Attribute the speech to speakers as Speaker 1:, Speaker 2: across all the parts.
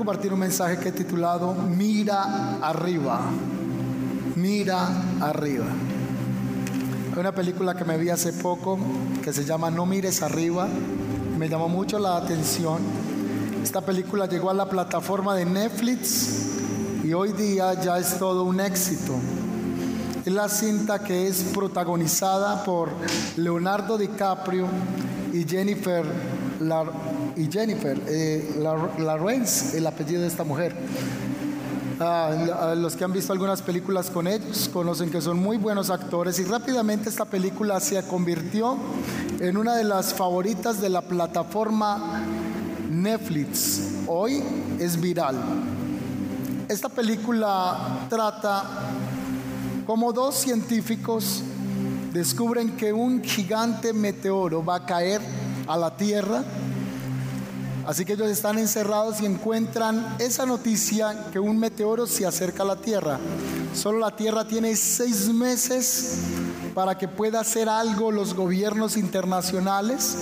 Speaker 1: compartir un mensaje que he titulado Mira arriba. Mira arriba. Hay una película que me vi hace poco que se llama No mires arriba. Me llamó mucho la atención. Esta película llegó a la plataforma de Netflix y hoy día ya es todo un éxito. Es la cinta que es protagonizada por Leonardo DiCaprio y Jennifer y Jennifer eh, Lawrence, el apellido de esta mujer. Ah, los que han visto algunas películas con ellos conocen que son muy buenos actores y rápidamente esta película se convirtió en una de las favoritas de la plataforma Netflix. Hoy es viral. Esta película trata como dos científicos descubren que un gigante meteoro va a caer a la Tierra. Así que ellos están encerrados y encuentran esa noticia que un meteoro se acerca a la Tierra. Solo la Tierra tiene seis meses para que pueda hacer algo los gobiernos internacionales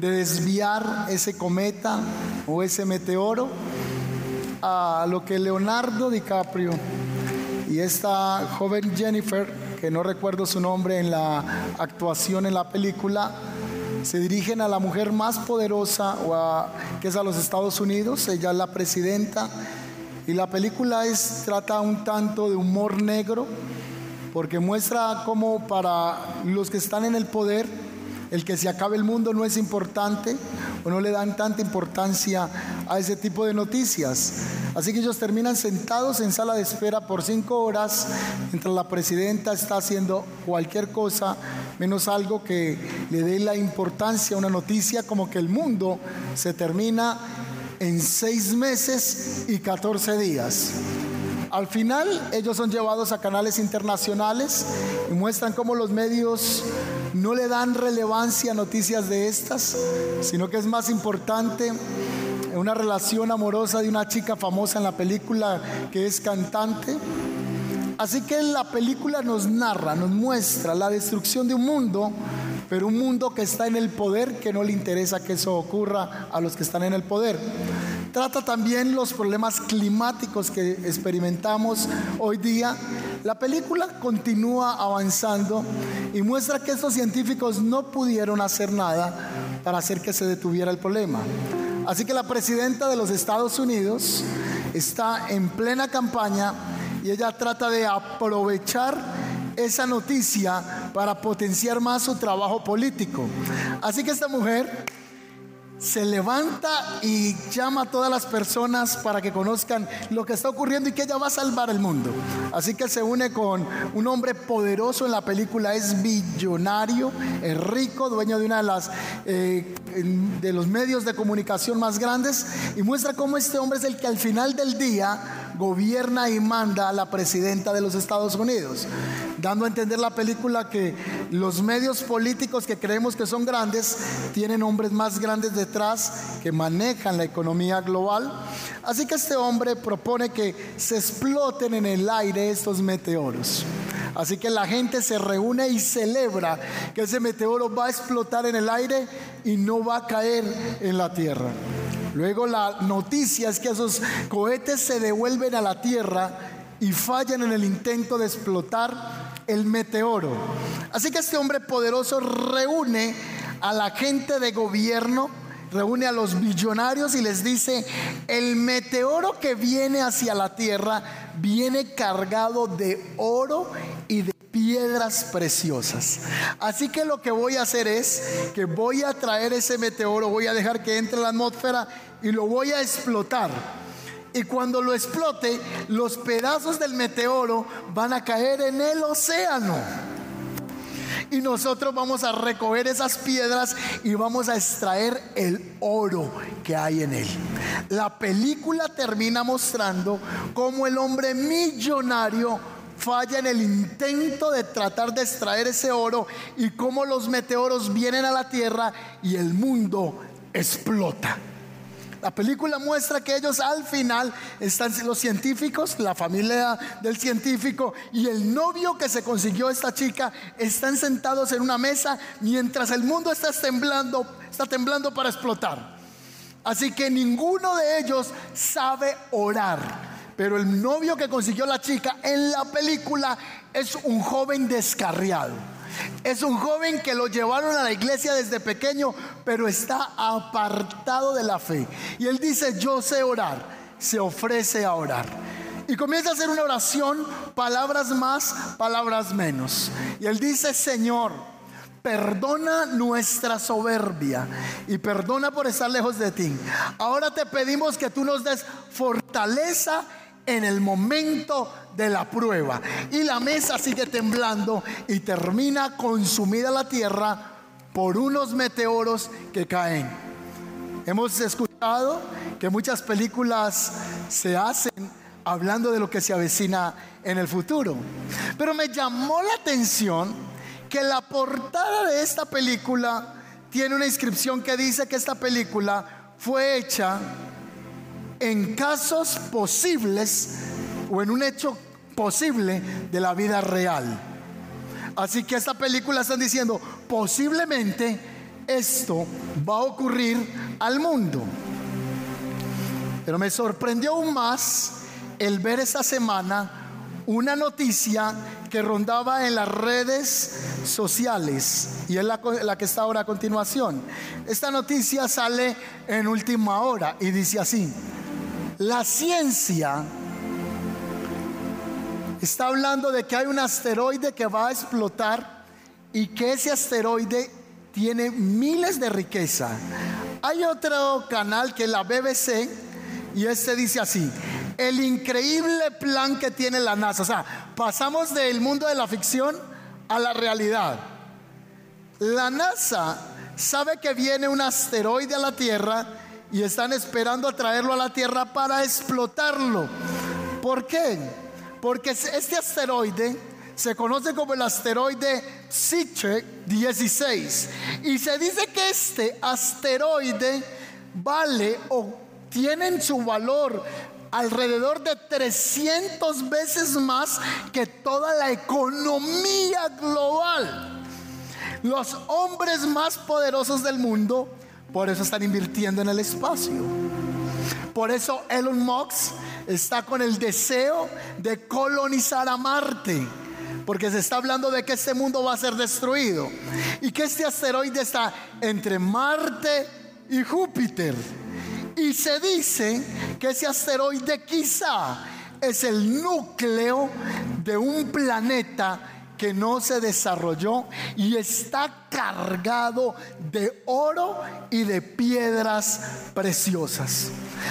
Speaker 1: de desviar ese cometa o ese meteoro a lo que Leonardo DiCaprio y esta joven Jennifer, que no recuerdo su nombre en la actuación en la película, se dirigen a la mujer más poderosa, que es a los Estados Unidos, ella es la presidenta, y la película es, trata un tanto de humor negro, porque muestra cómo para los que están en el poder, el que se acabe el mundo no es importante o no le dan tanta importancia a ese tipo de noticias. Así que ellos terminan sentados en sala de espera por cinco horas mientras la presidenta está haciendo cualquier cosa menos algo que le dé la importancia a una noticia como que el mundo se termina en seis meses y 14 días. Al final ellos son llevados a canales internacionales y muestran cómo los medios no le dan relevancia a noticias de estas, sino que es más importante una relación amorosa de una chica famosa en la película que es cantante. Así que la película nos narra, nos muestra la destrucción de un mundo, pero un mundo que está en el poder, que no le interesa que eso ocurra a los que están en el poder. Trata también los problemas climáticos que experimentamos hoy día. La película continúa avanzando y muestra que estos científicos no pudieron hacer nada para hacer que se detuviera el problema. Así que la presidenta de los Estados Unidos está en plena campaña y ella trata de aprovechar esa noticia para potenciar más su trabajo político. Así que esta mujer se levanta y llama a todas las personas para que conozcan lo que está ocurriendo y que ella va a salvar el mundo. Así que se une con un hombre poderoso en la película, es billonario, es rico, dueño de una de eh, de los medios de comunicación más grandes y muestra cómo este hombre es el que al final del día gobierna y manda a la presidenta de los Estados Unidos, dando a entender la película que los medios políticos que creemos que son grandes tienen hombres más grandes detrás que manejan la economía global. Así que este hombre propone que se exploten en el aire estos meteoros. Así que la gente se reúne y celebra que ese meteoro va a explotar en el aire y no va a caer en la tierra. Luego la noticia es que esos cohetes se devuelven a la Tierra y fallan en el intento de explotar el meteoro. Así que este hombre poderoso reúne a la gente de gobierno, reúne a los billonarios y les dice, el meteoro que viene hacia la Tierra viene cargado de oro y de piedras preciosas. Así que lo que voy a hacer es que voy a traer ese meteoro, voy a dejar que entre en la atmósfera y lo voy a explotar. Y cuando lo explote, los pedazos del meteoro van a caer en el océano. Y nosotros vamos a recoger esas piedras y vamos a extraer el oro que hay en él. La película termina mostrando cómo el hombre millonario falla en el intento de tratar de extraer ese oro y cómo los meteoros vienen a la tierra y el mundo explota. La película muestra que ellos al final están los científicos, la familia del científico y el novio que se consiguió esta chica están sentados en una mesa mientras el mundo está temblando, está temblando para explotar. Así que ninguno de ellos sabe orar. Pero el novio que consiguió la chica en la película es un joven descarriado. Es un joven que lo llevaron a la iglesia desde pequeño, pero está apartado de la fe. Y él dice, yo sé orar, se ofrece a orar. Y comienza a hacer una oración, palabras más, palabras menos. Y él dice, Señor, perdona nuestra soberbia y perdona por estar lejos de ti. Ahora te pedimos que tú nos des fortaleza en el momento de la prueba. Y la mesa sigue temblando y termina consumida la tierra por unos meteoros que caen. Hemos escuchado que muchas películas se hacen hablando de lo que se avecina en el futuro. Pero me llamó la atención que la portada de esta película tiene una inscripción que dice que esta película fue hecha en casos posibles o en un hecho posible de la vida real. Así que esta película están diciendo, posiblemente esto va a ocurrir al mundo. Pero me sorprendió aún más el ver esta semana una noticia que rondaba en las redes sociales y es la, que está ahora a continuación. Esta noticia sale en última hora y dice así, la ciencia está hablando de que hay un asteroide que va a explotar y que ese asteroide tiene miles de riqueza. Hay otro canal que es la BBC y este dice así, el increíble plan que tiene la NASA. O sea, pasamos del mundo de la ficción a la realidad. La NASA sabe que viene un asteroide a la Tierra y están esperando a traerlo a la Tierra para explotarlo. ¿Por qué? Porque este asteroide se conoce como el asteroide Siche 16 y se dice que este asteroide vale o tiene en su valor alrededor de 300 veces más que toda la economía global. Los hombres más poderosos del mundo, por eso están invirtiendo en el espacio. Por eso Elon Musk está con el deseo de colonizar a Marte. Porque se está hablando de que este mundo va a ser destruido. Y que este asteroide está entre Marte y Júpiter. Y se dice que ese asteroide quizá es el núcleo de un planeta que no se desarrolló y está cargado de oro y de piedras preciosas.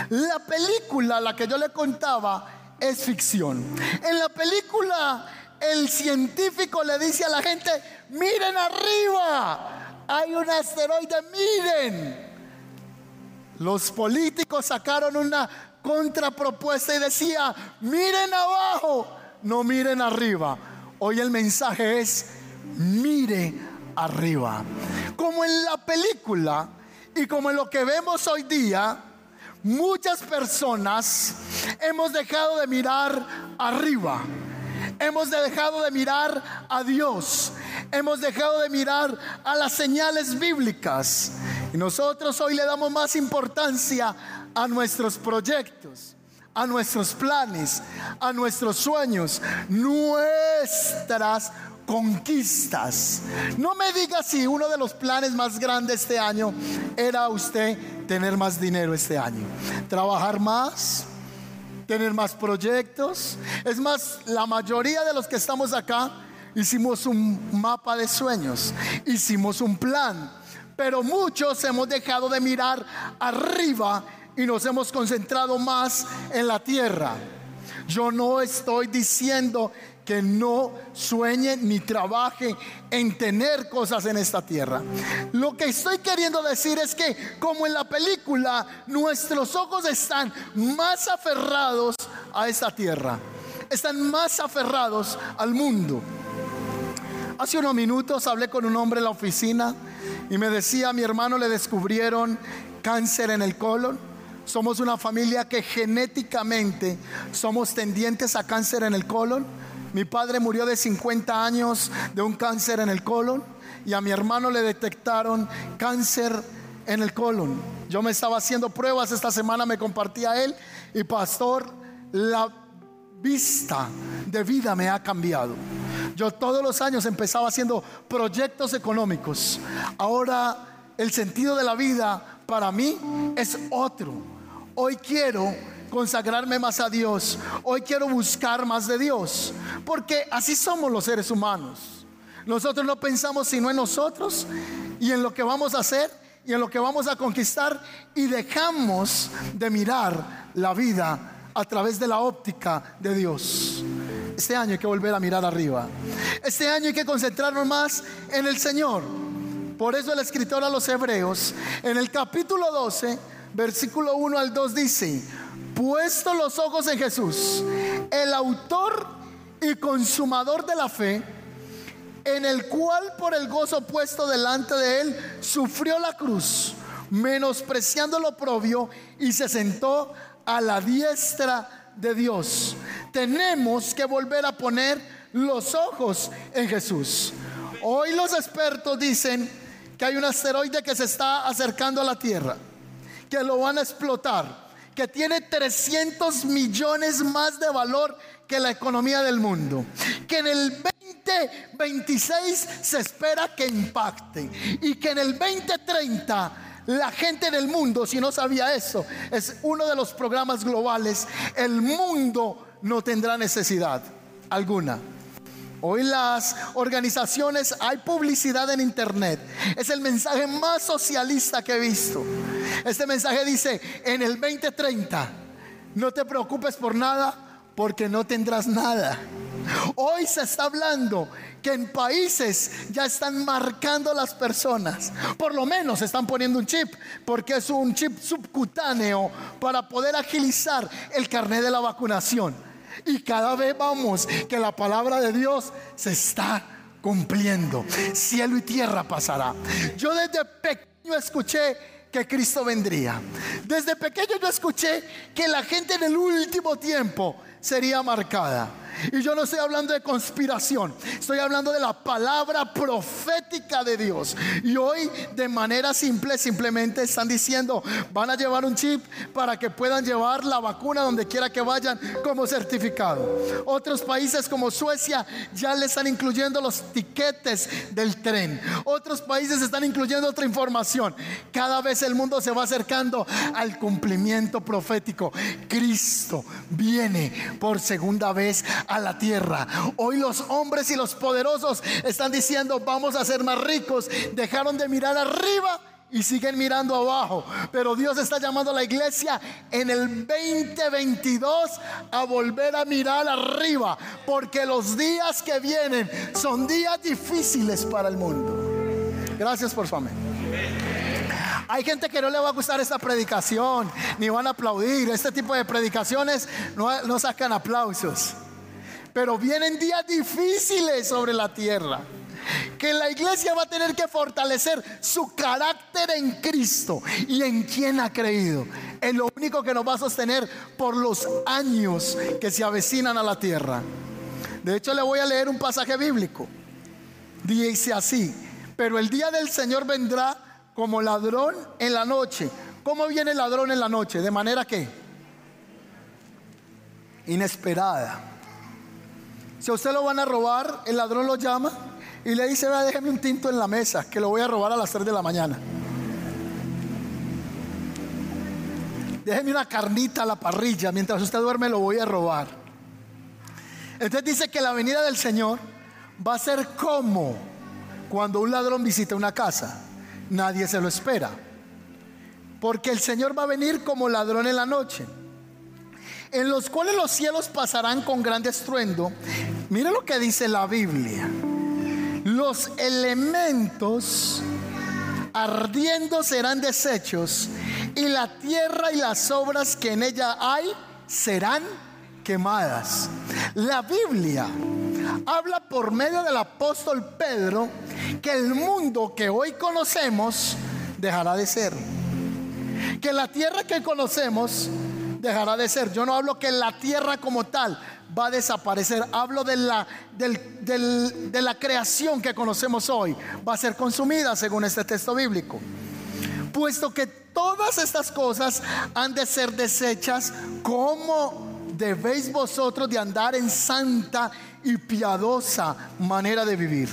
Speaker 1: La película, la que yo le contaba, es ficción. En la película, el científico le dice a la gente, miren arriba, hay un asteroide, miren. Los políticos sacaron una contrapropuesta y decía, miren abajo, no miren arriba. Hoy el mensaje es, mire arriba. Como en la película y como en lo que vemos hoy día, muchas personas hemos dejado de mirar arriba. Hemos dejado de mirar a Dios. Hemos dejado de mirar a las señales bíblicas. Y nosotros hoy le damos más importancia a nuestros proyectos, a nuestros planes, a nuestros sueños, nuestras conquistas. No me diga si uno de los planes más grandes este año era usted tener más dinero este año, trabajar más, tener más proyectos. Es más, la mayoría de los que estamos acá hicimos un mapa de sueños, hicimos un plan pero muchos hemos dejado de mirar arriba y nos hemos concentrado más en la tierra. Yo no estoy diciendo que no sueñe ni trabaje en tener cosas en esta tierra. Lo que estoy queriendo decir es que como en la película, nuestros ojos están más aferrados a esta tierra. Están más aferrados al mundo. Hace unos minutos hablé con un hombre en la oficina y me decía, mi hermano le descubrieron cáncer en el colon. Somos una familia que genéticamente somos tendientes a cáncer en el colon. Mi padre murió de 50 años de un cáncer en el colon y a mi hermano le detectaron cáncer en el colon. Yo me estaba haciendo pruebas, esta semana me compartía él y pastor, la vista de vida me ha cambiado. Yo todos los años empezaba haciendo proyectos económicos. Ahora el sentido de la vida para mí es otro. Hoy quiero consagrarme más a Dios. Hoy quiero buscar más de Dios. Porque así somos los seres humanos. Nosotros no pensamos sino en nosotros y en lo que vamos a hacer y en lo que vamos a conquistar y dejamos de mirar la vida a través de la óptica de Dios. Este año hay que volver a mirar arriba. Este año hay que concentrarnos más en el Señor. Por eso el escritor a los Hebreos, en el capítulo 12, versículo 1 al 2 dice, puesto los ojos en Jesús, el autor y consumador de la fe, en el cual por el gozo puesto delante de él sufrió la cruz, menospreciando lo propio y se sentó a la diestra de Dios. Tenemos que volver a poner los ojos en Jesús. Hoy los expertos dicen que hay un asteroide que se está acercando a la Tierra, que lo van a explotar, que tiene 300 millones más de valor que la economía del mundo, que en el 2026 se espera que impacte y que en el 2030 la gente en el mundo, si no sabía eso, es uno de los programas globales, el mundo no tendrá necesidad alguna. Hoy las organizaciones hay publicidad en internet. Es el mensaje más socialista que he visto. Este mensaje dice, en el 2030, no te preocupes por nada porque no tendrás nada. Hoy se está hablando que en países ya están marcando las personas. Por lo menos están poniendo un chip, porque es un chip subcutáneo para poder agilizar el carnet de la vacunación. Y cada vez vamos que la palabra de Dios se está cumpliendo. Cielo y tierra pasará. Yo desde pequeño escuché que Cristo vendría. Desde pequeño yo escuché que la gente en el último tiempo sería marcada. Y yo no estoy hablando de conspiración, estoy hablando de la palabra profética de Dios. Y hoy de manera simple simplemente están diciendo, van a llevar un chip para que puedan llevar la vacuna donde quiera que vayan como certificado. Otros países como Suecia ya le están incluyendo los tiquetes del tren. Otros países están incluyendo otra información. Cada vez el mundo se va acercando al cumplimiento profético. Cristo viene por segunda vez a la tierra. Hoy los hombres y los poderosos están diciendo, vamos a ser más ricos. Dejaron de mirar arriba y siguen mirando abajo. Pero Dios está llamando a la iglesia en el 2022 a volver a mirar arriba, porque los días que vienen son días difíciles para el mundo. Gracias por su amén. Hay gente que no le va a gustar esta predicación, ni van a aplaudir. Este tipo de predicaciones no, no sacan aplausos. Pero vienen días difíciles sobre la tierra. Que la iglesia va a tener que fortalecer su carácter en Cristo y en quien ha creído. Es lo único que nos va a sostener por los años que se avecinan a la tierra. De hecho, le voy a leer un pasaje bíblico. Dice así, pero el día del Señor vendrá como ladrón en la noche. ¿Cómo viene el ladrón en la noche? De manera que inesperada si a usted lo van a robar, el ladrón lo llama y le dice, vea, déjeme un tinto en la mesa, que lo voy a robar a las 3 de la mañana. Déjeme una carnita a la parrilla, mientras usted duerme lo voy a robar. Entonces dice que la venida del Señor va a ser como cuando un ladrón visita una casa. Nadie se lo espera. Porque el Señor va a venir como ladrón en la noche en los cuales los cielos pasarán con gran estruendo. Mira lo que dice la Biblia. Los elementos ardiendo serán deshechos y la tierra y las obras que en ella hay serán quemadas. La Biblia habla por medio del apóstol Pedro que el mundo que hoy conocemos dejará de ser. Que la tierra que conocemos dejará de ser. Yo no hablo que la tierra como tal va a desaparecer. Hablo de la, de la creación que conocemos hoy. Va a ser consumida según este texto bíblico. puesto que todas estas cosas han de ser desechas, ¿cómo debéis vosotros de andar en santa y piadosa manera de vivir,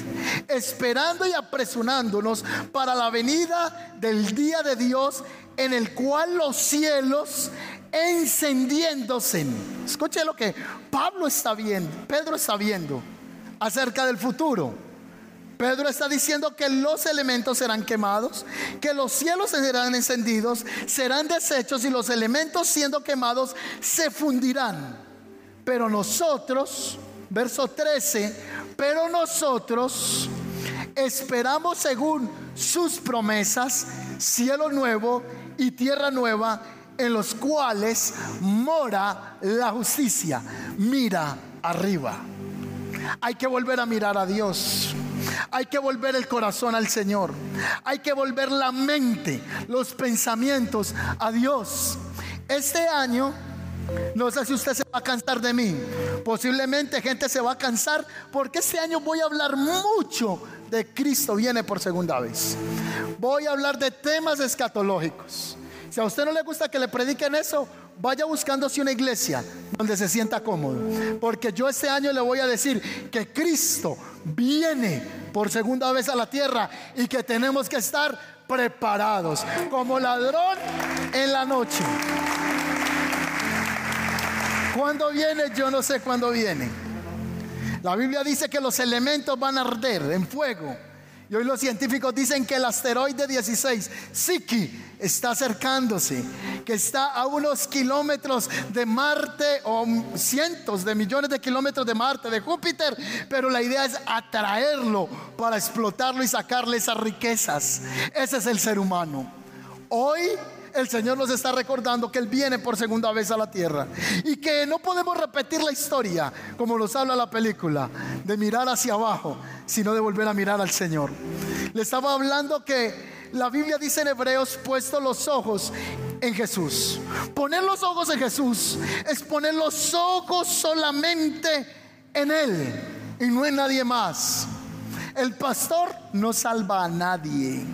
Speaker 1: esperando y apresurándonos para la venida del día de Dios en el cual los cielos encendiéndose. Escuche lo que Pablo está viendo, Pedro está viendo acerca del futuro. Pedro está diciendo que los elementos serán quemados, que los cielos serán encendidos, serán deshechos y los elementos siendo quemados se fundirán. Pero nosotros, verso 13, pero nosotros esperamos según sus promesas cielo nuevo y tierra nueva en los cuales mora la justicia. Mira arriba. Hay que volver a mirar a Dios. Hay que volver el corazón al Señor. Hay que volver la mente, los pensamientos a Dios. Este año, no sé si usted se va a cansar de mí. Posiblemente gente se va a cansar porque este año voy a hablar mucho de Cristo viene por segunda vez. Voy a hablar de temas escatológicos. Si a usted no le gusta que le prediquen eso, vaya buscándose una iglesia donde se sienta cómodo. Porque yo este año le voy a decir que Cristo viene por segunda vez a la tierra y que tenemos que estar preparados como ladrón en la noche. ¿Cuándo viene? Yo no sé cuándo viene. La Biblia dice que los elementos van a arder en fuego. Y hoy los científicos dicen que el asteroide 16, Siki, está acercándose, que está a unos kilómetros de Marte o cientos de millones de kilómetros de Marte, de Júpiter, pero la idea es atraerlo para explotarlo y sacarle esas riquezas. Ese es el ser humano. Hoy el Señor nos está recordando que Él viene por segunda vez a la tierra y que no podemos repetir la historia como nos habla la película, de mirar hacia abajo, sino de volver a mirar al Señor. Le estaba hablando que la Biblia dice en Hebreos, puesto los ojos en Jesús. Poner los ojos en Jesús es poner los ojos solamente en Él y no en nadie más. El pastor no salva a nadie.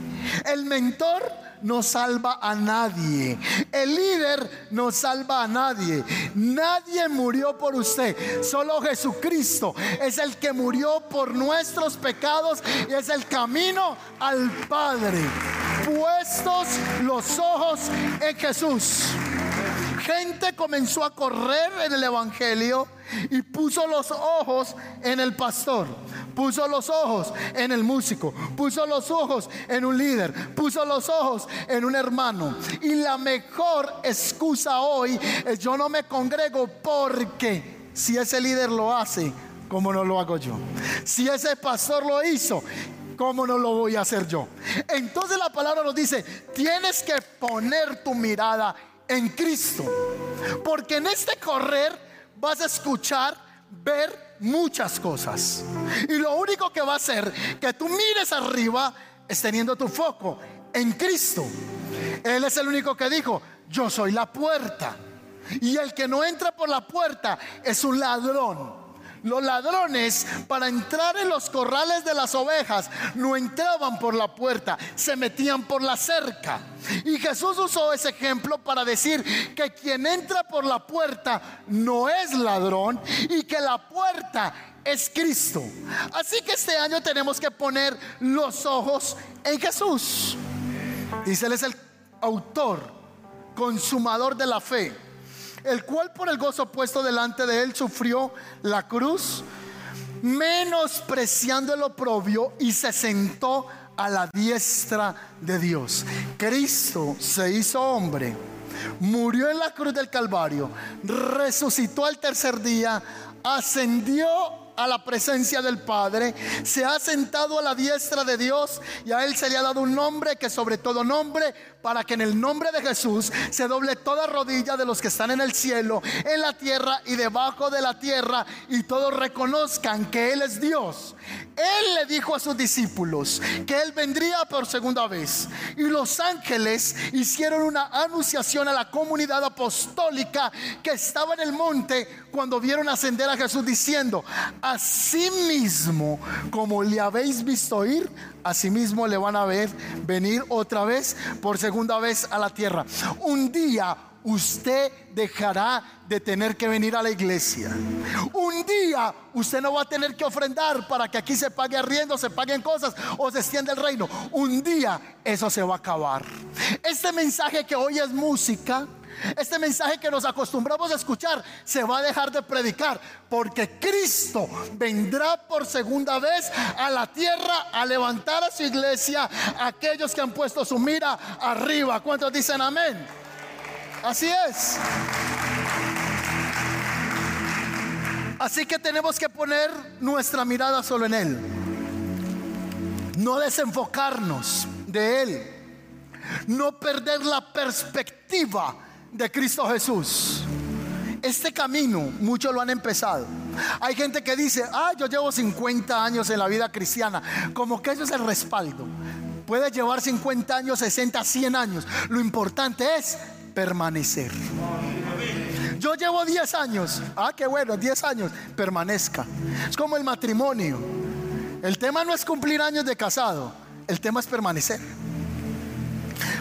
Speaker 1: El mentor no salva a nadie. El líder no salva a nadie. Nadie murió por usted. Solo Jesucristo es el que murió por nuestros pecados y es el camino al Padre. Puestos los ojos en Jesús. Gente comenzó a correr en el Evangelio y puso los ojos en el pastor puso los ojos en el músico, puso los ojos en un líder, puso los ojos en un hermano. Y la mejor excusa hoy es yo no me congrego porque si ese líder lo hace, ¿cómo no lo hago yo? Si ese pastor lo hizo, ¿cómo no lo voy a hacer yo? Entonces la palabra nos dice, tienes que poner tu mirada en Cristo. Porque en este correr vas a escuchar, ver muchas cosas. Y lo único que va a hacer que tú mires arriba es teniendo tu foco en Cristo. Él es el único que dijo, yo soy la puerta. Y el que no entra por la puerta es un ladrón. Los ladrones para entrar en los corrales de las ovejas no entraban por la puerta, se metían por la cerca. Y Jesús usó ese ejemplo para decir que quien entra por la puerta no es ladrón y que la puerta es Cristo. Así que este año tenemos que poner los ojos en Jesús. Dice, Él es el autor, consumador de la fe el cual por el gozo puesto delante de él sufrió la cruz, menospreciando el oprobio y se sentó a la diestra de Dios. Cristo se hizo hombre, murió en la cruz del Calvario, resucitó al tercer día, ascendió a la presencia del Padre, se ha sentado a la diestra de Dios y a Él se le ha dado un nombre que sobre todo nombre, para que en el nombre de Jesús se doble toda rodilla de los que están en el cielo, en la tierra y debajo de la tierra, y todos reconozcan que Él es Dios. Él le dijo a sus discípulos que Él vendría por segunda vez. Y los ángeles hicieron una anunciación a la comunidad apostólica que estaba en el monte cuando vieron ascender a Jesús diciendo, Asimismo, como le habéis visto ir, asimismo le van a ver venir otra vez por segunda vez a la tierra. Un día usted dejará de tener que venir a la iglesia. Un día usted no va a tener que ofrendar para que aquí se pague arriendo, se paguen cosas o se extienda el reino. Un día eso se va a acabar. Este mensaje que hoy es música, este mensaje que nos acostumbramos a escuchar se va a dejar de predicar porque Cristo vendrá por segunda vez a la tierra a levantar a su iglesia aquellos que han puesto su mira arriba. ¿Cuántos dicen amén? Así es. Así que tenemos que poner nuestra mirada solo en Él. No desenfocarnos de Él. No perder la perspectiva de Cristo Jesús. Este camino, muchos lo han empezado. Hay gente que dice, ah, yo llevo 50 años en la vida cristiana, como que eso es el respaldo. Puede llevar 50 años, 60, 100 años. Lo importante es permanecer. Yo llevo 10 años. Ah, qué bueno, 10 años. Permanezca. Es como el matrimonio. El tema no es cumplir años de casado. El tema es permanecer.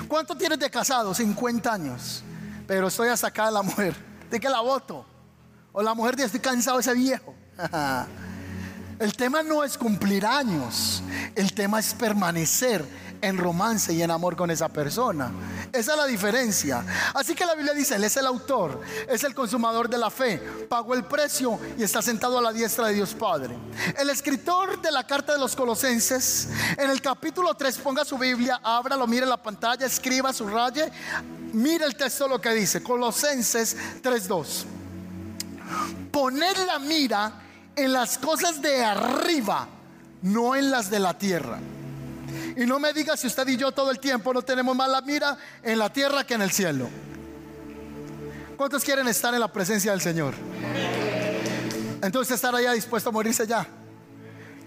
Speaker 1: ¿Cuánto tienes de casado? 50 años pero estoy hasta acá de la mujer. ¿De que la voto? O la mujer dice, estoy cansado de ese viejo. el tema no es cumplir años, el tema es permanecer en romance y en amor con esa persona. Esa es la diferencia. Así que la Biblia dice, Él es el autor, es el consumador de la fe, pagó el precio y está sentado a la diestra de Dios Padre. El escritor de la carta de los Colosenses, en el capítulo 3, ponga su Biblia, ábralo, mire la pantalla, escriba, subraye, mire el texto lo que dice, Colosenses 3.2. Poned la mira en las cosas de arriba, no en las de la tierra. Y no me diga si usted y yo todo el tiempo no tenemos más la mira en la tierra que en el cielo. ¿Cuántos quieren estar en la presencia del Señor? Entonces estar allá dispuesto a morirse ya.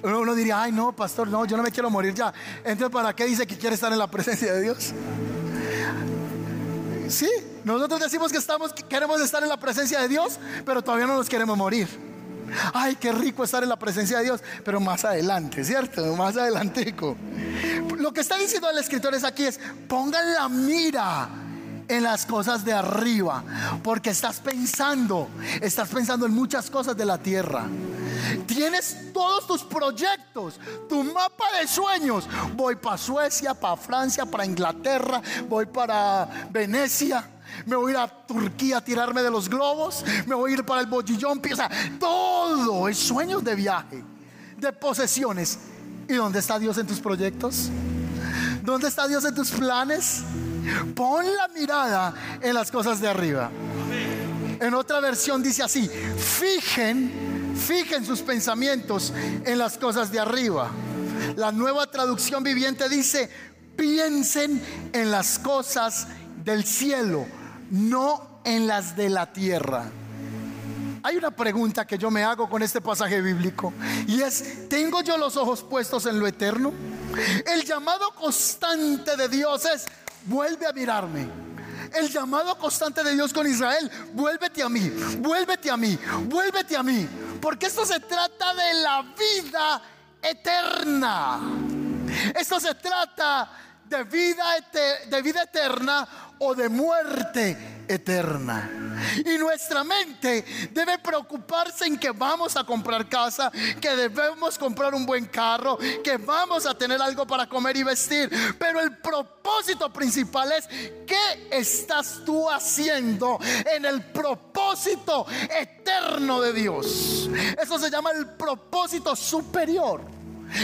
Speaker 1: Uno, diría, ay no, pastor, no, yo no me quiero morir ya. Entonces, ¿para qué dice que quiere estar en la presencia de Dios? Sí, nosotros decimos que estamos, queremos estar en la presencia de Dios, pero todavía no nos queremos morir. Ay, qué rico estar en la presencia de Dios, pero más adelante, ¿cierto? Más adelantico. Lo que está diciendo el escritor es aquí es, pongan la mira en las cosas de arriba, porque estás pensando, estás pensando en muchas cosas de la tierra. Tienes todos tus proyectos, tu mapa de sueños. Voy para Suecia, para Francia, para Inglaterra, voy para Venecia me voy a ir a Turquía a tirarme de los globos, me voy a ir para el bollillón, o sea, todo es sueños de viaje, de posesiones. ¿Y dónde está Dios en tus proyectos? ¿Dónde está Dios en tus planes? Pon la mirada en las cosas de arriba. En otra versión dice así, fijen, fijen sus pensamientos en las cosas de arriba. La nueva traducción viviente dice, piensen en las cosas del cielo no en las de la tierra. Hay una pregunta que yo me hago con este pasaje bíblico y es, ¿tengo yo los ojos puestos en lo eterno? El llamado constante de Dios es, vuelve a mirarme. El llamado constante de Dios con Israel, vuélvete a mí, vuélvete a mí, vuélvete a mí. Porque esto se trata de la vida eterna. Esto se trata de vida, de vida eterna o de muerte eterna. Y nuestra mente debe preocuparse en que vamos a comprar casa, que debemos comprar un buen carro, que vamos a tener algo para comer y vestir. Pero el propósito principal es, ¿qué estás tú haciendo en el propósito eterno de Dios? Eso se llama el propósito superior.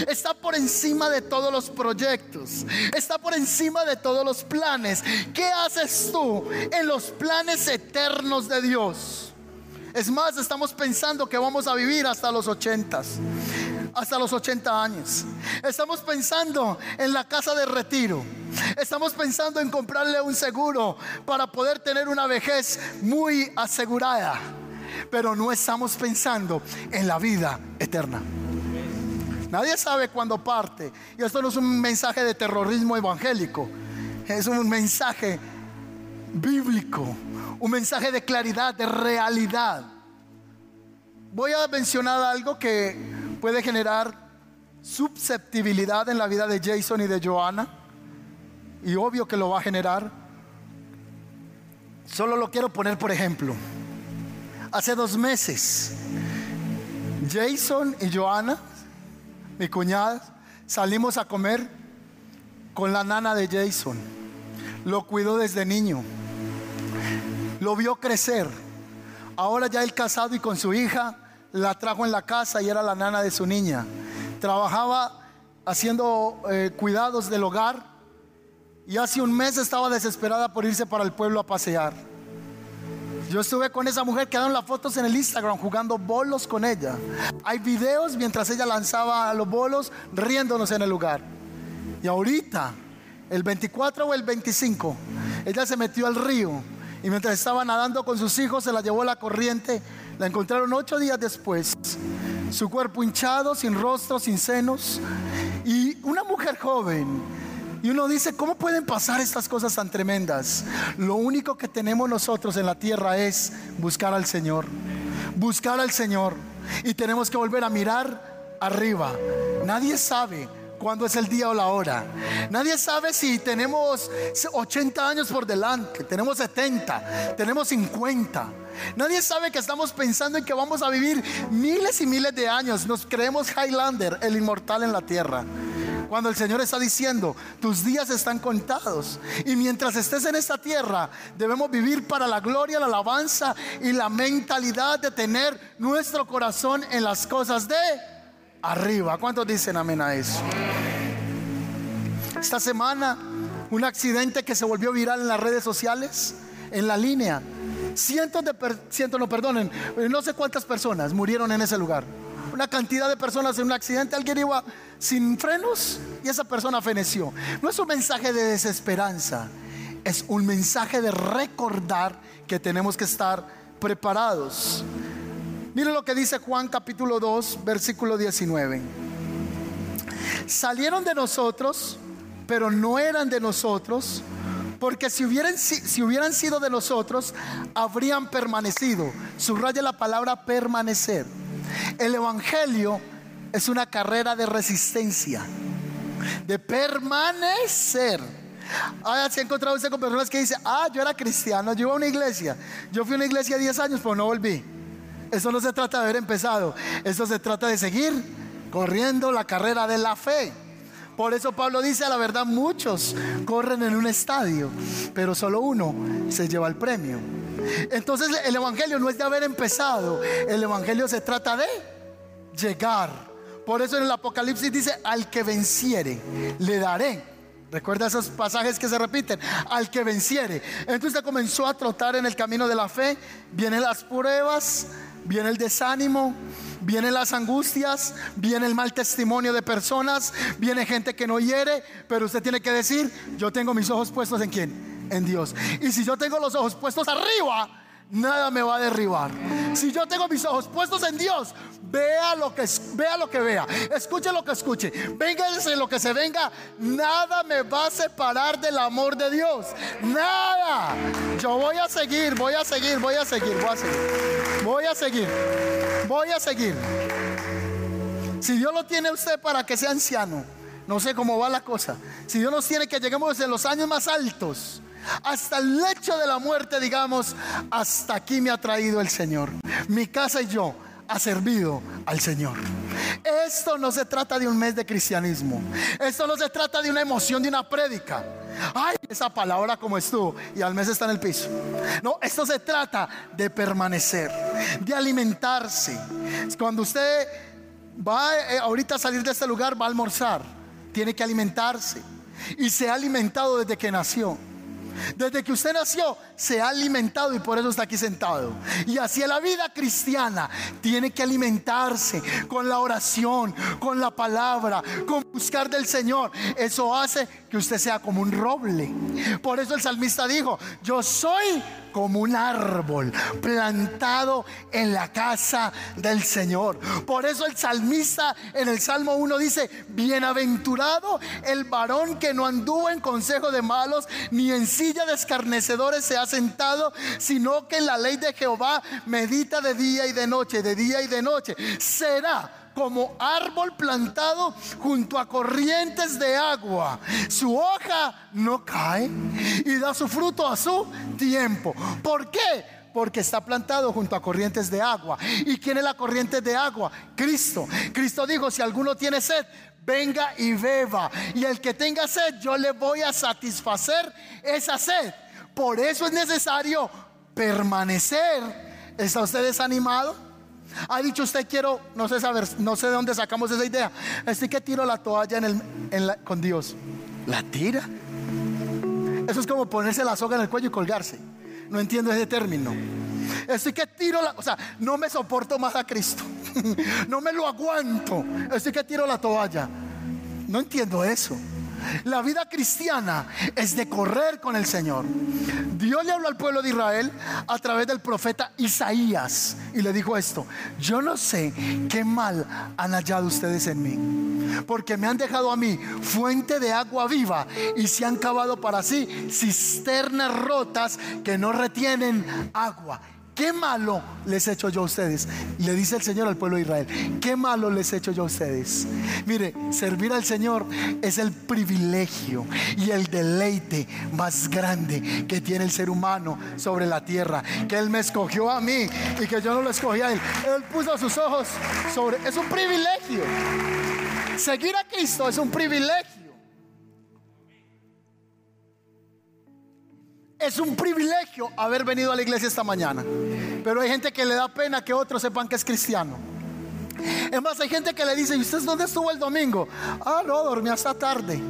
Speaker 1: Está por encima de todos los proyectos. Está por encima de todos los planes. ¿Qué haces tú en los planes eternos de Dios? Es más, estamos pensando que vamos a vivir hasta los ochentas, hasta los 80 años. Estamos pensando en la casa de retiro. Estamos pensando en comprarle un seguro para poder tener una vejez muy asegurada. Pero no estamos pensando en la vida eterna. Nadie sabe cuándo parte. Y esto no es un mensaje de terrorismo evangélico. Es un mensaje bíblico. Un mensaje de claridad, de realidad. voy a mencionar algo que puede generar susceptibilidad en la vida de Jason y de Joanna. Y obvio que lo va a generar. Solo lo quiero poner por ejemplo. Hace dos meses, Jason y Joanna, mi cuñada, salimos a comer con la nana de Jason. Lo cuidó desde niño. Lo vio crecer. Ahora ya él casado y con su hija, la trajo en la casa y era la nana de su niña. Trabajaba haciendo eh, cuidados del hogar y hace un mes estaba desesperada por irse para el pueblo a pasear. Yo estuve con esa mujer, quedaron las fotos en el Instagram jugando bolos con ella. Hay videos mientras ella lanzaba los bolos riéndonos en el lugar. Y ahorita, el 24 o el 25, ella se metió al río y mientras estaba nadando con sus hijos se la llevó la corriente. La encontraron ocho días después. Su cuerpo hinchado, sin rostro, sin senos. Y una mujer joven y uno dice, ¿cómo pueden pasar estas cosas tan tremendas? Lo único que tenemos nosotros en la tierra es buscar al Señor. Buscar al Señor. Y tenemos que volver a mirar arriba. Nadie sabe cuándo es el día o la hora. Nadie sabe si tenemos 80 años por delante, tenemos 70, tenemos 50. Nadie sabe que estamos pensando en que vamos a vivir miles y miles de años. Nos creemos Highlander, el inmortal en la tierra. Cuando el Señor está diciendo, tus días están contados. Y mientras estés en esta tierra, debemos vivir para la gloria, la alabanza y la mentalidad de tener nuestro corazón en las cosas de arriba. ¿Cuántos dicen amén a eso? Esta semana, un accidente que se volvió viral en las redes sociales, en la línea. Cientos de, cientos, no perdonen, no sé cuántas personas murieron en ese lugar una cantidad de personas en un accidente, alguien iba sin frenos y esa persona feneció. No es un mensaje de desesperanza, es un mensaje de recordar que tenemos que estar preparados. Miren lo que dice Juan capítulo 2, versículo 19. Salieron de nosotros, pero no eran de nosotros, porque si hubieran, si hubieran sido de nosotros, habrían permanecido. Subraya la palabra permanecer. El Evangelio es una carrera de resistencia, de permanecer. Ah, se ha encontrado usted con personas que dicen, ah, yo era cristiano, yo iba a una iglesia, yo fui a una iglesia 10 años, pero no volví. Eso no se trata de haber empezado, eso se trata de seguir corriendo la carrera de la fe. Por eso Pablo dice, a la verdad, muchos corren en un estadio, pero solo uno se lleva el premio. Entonces el Evangelio no es de haber empezado, el Evangelio se trata de llegar. Por eso en el Apocalipsis dice, al que venciere, le daré. Recuerda esos pasajes que se repiten, al que venciere. Entonces comenzó a trotar en el camino de la fe, vienen las pruebas, viene el desánimo, vienen las angustias, viene el mal testimonio de personas, viene gente que no hiere, pero usted tiene que decir, yo tengo mis ojos puestos en quién? en Dios. Y si yo tengo los ojos puestos arriba, nada me va a derribar. Si yo tengo mis ojos puestos en Dios, vea lo que vea escuche lo que escuche, véngase lo que se venga, nada me va a separar del amor de Dios. Nada. Yo voy a seguir, voy a seguir, voy a seguir, voy a seguir. Voy a seguir. Voy a seguir. Si Dios lo tiene usted para que sea anciano, no sé cómo va la cosa. Si Dios nos tiene que lleguemos en los años más altos, hasta el lecho de la muerte, digamos, hasta aquí me ha traído el Señor. Mi casa y yo ha servido al Señor. Esto no se trata de un mes de cristianismo. Esto no se trata de una emoción, de una prédica. Ay, esa palabra como estuvo y al mes está en el piso. No, esto se trata de permanecer, de alimentarse. Cuando usted va eh, ahorita a salir de este lugar, va a almorzar, tiene que alimentarse. Y se ha alimentado desde que nació. Desde que usted nació, se ha alimentado y por eso está aquí sentado. Y así la vida cristiana tiene que alimentarse con la oración, con la palabra, con buscar del Señor. Eso hace que usted sea como un roble. Por eso el salmista dijo, yo soy como un árbol plantado en la casa del Señor. Por eso el salmista en el Salmo 1 dice, bienaventurado el varón que no anduvo en consejo de malos, ni en silla de escarnecedores se ha sentado, sino que en la ley de Jehová medita de día y de noche, de día y de noche. Será como árbol plantado junto a corrientes de agua. Su hoja no cae y da su fruto a su tiempo. ¿Por qué? porque está plantado junto a corrientes de agua. ¿Y quién es la corriente de agua? Cristo. Cristo dijo, si alguno tiene sed, venga y beba. Y el que tenga sed, yo le voy a satisfacer esa sed. Por eso es necesario permanecer. ¿Está usted desanimado? Ha dicho usted quiero, no sé saber, no sé de dónde sacamos esa idea. Estoy que tiro la toalla en el, con Dios. ¿La tira? Eso es como ponerse la soga en el cuello y colgarse. No entiendo ese término. Estoy que tiro la, o sea, no me soporto más a Cristo. no me lo aguanto. Estoy que tiro la toalla. No entiendo eso. La vida cristiana es de correr con el Señor. Dios le habló al pueblo de Israel a través del profeta Isaías y le dijo esto, yo no sé qué mal han hallado ustedes en mí, porque me han dejado a mí fuente de agua viva y se han cavado para sí cisternas rotas que no retienen agua. ¿Qué malo les he hecho yo a ustedes? Le dice el Señor al pueblo de Israel. ¿Qué malo les he hecho yo a ustedes? Mire, servir al Señor es el privilegio y el deleite más grande que tiene el ser humano sobre la tierra. Que Él me escogió a mí y que yo no lo escogí a Él. Él puso sus ojos sobre... Es un privilegio. Seguir a Cristo es un privilegio. Es un privilegio haber venido a la iglesia esta mañana. Pero hay gente que le da pena que otros sepan que es cristiano. Es más, hay gente que le dice, ¿y usted dónde estuvo el domingo? Ah, no, dormí hasta tarde.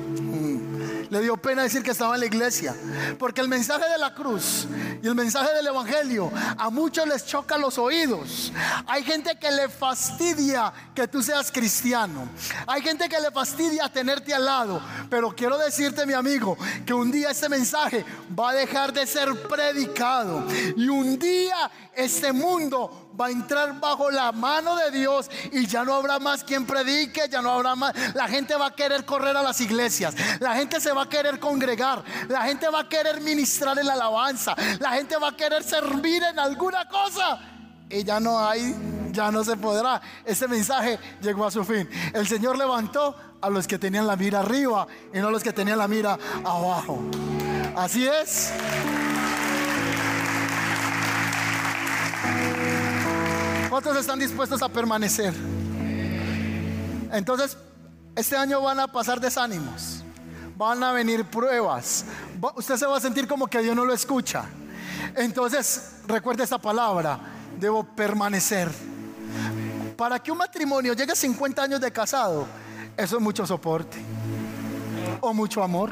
Speaker 1: Le dio pena decir que estaba en la iglesia. Porque el mensaje de la cruz y el mensaje del Evangelio a muchos les choca los oídos. Hay gente que le fastidia que tú seas cristiano. Hay gente que le fastidia tenerte al lado. Pero quiero decirte, mi amigo, que un día este mensaje va a dejar de ser predicado. Y un día este mundo va a entrar bajo la mano de Dios y ya no habrá más quien predique, ya no habrá más. La gente va a querer correr a las iglesias, la gente se va a querer congregar, la gente va a querer ministrar en la alabanza, la gente va a querer servir en alguna cosa y ya no hay, ya no se podrá. Ese mensaje llegó a su fin. El Señor levantó a los que tenían la mira arriba y no a los que tenían la mira abajo. Así es. ¿Cuántos están dispuestos a permanecer? Entonces, este año van a pasar desánimos, van a venir pruebas, usted se va a sentir como que Dios no lo escucha. Entonces, recuerde esta palabra, debo permanecer. Para que un matrimonio llegue a 50 años de casado, eso es mucho soporte o mucho amor.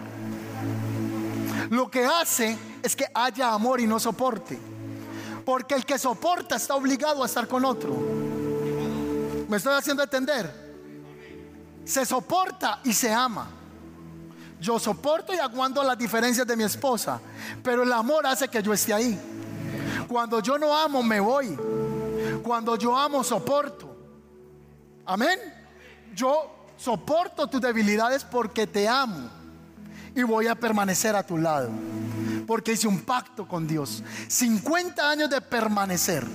Speaker 1: Lo que hace es que haya amor y no soporte. Porque el que soporta está obligado a estar con otro. ¿Me estoy haciendo entender? Se soporta y se ama. Yo soporto y aguanto las diferencias de mi esposa, pero el amor hace que yo esté ahí. Cuando yo no amo, me voy. Cuando yo amo, soporto. Amén. Yo soporto tus debilidades porque te amo y voy a permanecer a tu lado porque hice un pacto con Dios. 50 años de permanecer.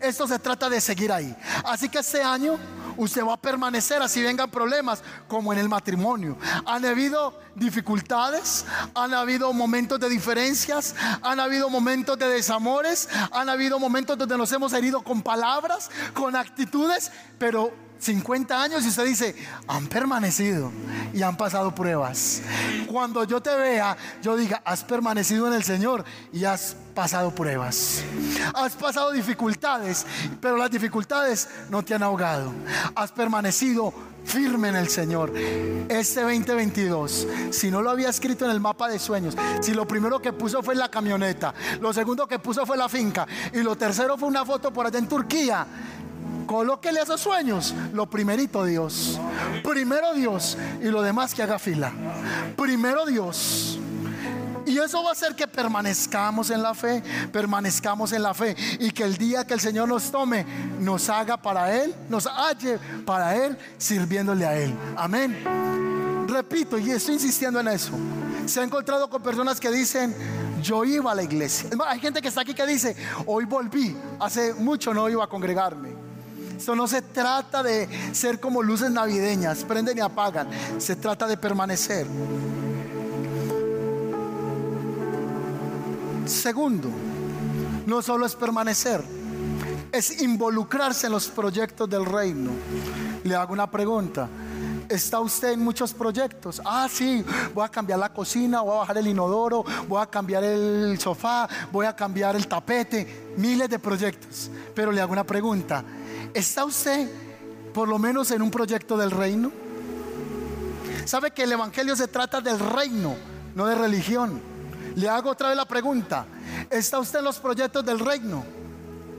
Speaker 1: Esto se trata de seguir ahí. Así que este año usted va a permanecer así vengan problemas como en el matrimonio. Han habido dificultades, han habido momentos de diferencias, han habido momentos de desamores, han habido momentos donde nos hemos herido con palabras, con actitudes, pero 50 años y usted dice, han permanecido y han pasado pruebas. Cuando yo te vea, yo diga, has permanecido en el Señor y has pasado pruebas. Has pasado dificultades, pero las dificultades no te han ahogado. Has permanecido firme en el Señor. Este 2022, si no lo había escrito en el mapa de sueños, si lo primero que puso fue la camioneta, lo segundo que puso fue la finca y lo tercero fue una foto por allá en Turquía, Colóquele esos sueños. Lo primerito Dios. Primero Dios y lo demás que haga fila. Primero Dios. Y eso va a hacer que permanezcamos en la fe, permanezcamos en la fe. Y que el día que el Señor nos tome, nos haga para Él, nos halle para Él, sirviéndole a Él. Amén. Repito, y estoy insistiendo en eso. Se ha encontrado con personas que dicen, yo iba a la iglesia. Hay gente que está aquí que dice, hoy volví, hace mucho no iba a congregarme. Esto no se trata de ser como luces navideñas, prenden y apagan. Se trata de permanecer. Segundo, no solo es permanecer, es involucrarse en los proyectos del reino. Le hago una pregunta. ¿Está usted en muchos proyectos? Ah, sí, voy a cambiar la cocina, voy a bajar el inodoro, voy a cambiar el sofá, voy a cambiar el tapete, miles de proyectos. Pero le hago una pregunta. ¿Está usted por lo menos en un proyecto del reino? ¿Sabe que el Evangelio se trata del reino, no de religión? Le hago otra vez la pregunta. ¿Está usted en los proyectos del reino?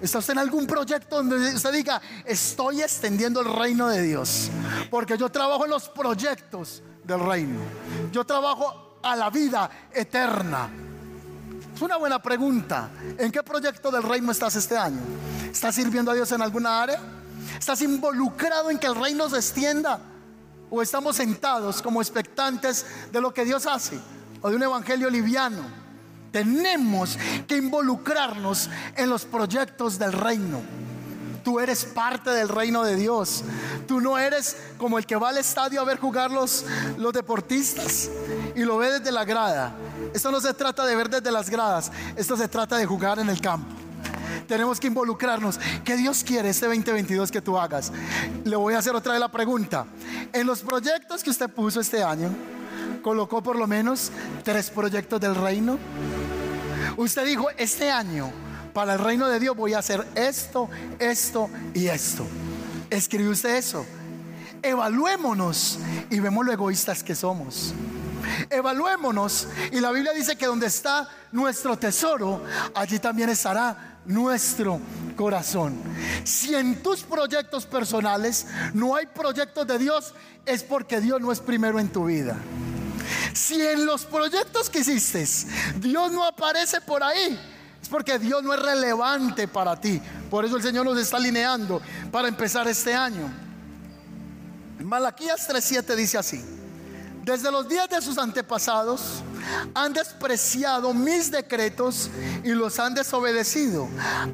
Speaker 1: ¿Está usted en algún proyecto donde usted diga, estoy extendiendo el reino de Dios? Porque yo trabajo en los proyectos del reino. Yo trabajo a la vida eterna. Es una buena pregunta. ¿En qué proyecto del reino estás este año? ¿Estás sirviendo a Dios en alguna área? ¿Estás involucrado en que el reino se extienda? ¿O estamos sentados como expectantes de lo que Dios hace? ¿O de un evangelio liviano? Tenemos que involucrarnos en los proyectos del reino. Tú eres parte del reino de Dios. Tú no eres como el que va al estadio a ver jugar los, los deportistas y lo ve desde la grada. Esto no se trata de ver desde las gradas, esto se trata de jugar en el campo. Tenemos que involucrarnos. ¿Qué Dios quiere este 2022 que tú hagas? Le voy a hacer otra vez la pregunta. En los proyectos que usted puso este año, colocó por lo menos tres proyectos del reino. Usted dijo, este año para el reino de Dios voy a hacer esto, esto y esto. Escribió usted eso. Evaluémonos y vemos lo egoístas que somos. Evaluémonos y la Biblia dice que donde está nuestro tesoro, allí también estará nuestro corazón. Si en tus proyectos personales no hay proyectos de Dios, es porque Dios no es primero en tu vida. Si en los proyectos que hiciste Dios no aparece por ahí, es porque Dios no es relevante para ti. Por eso el Señor nos está alineando para empezar este año. Malaquías 3:7 dice así: Desde los días de sus antepasados han despreciado mis decretos y los han desobedecido.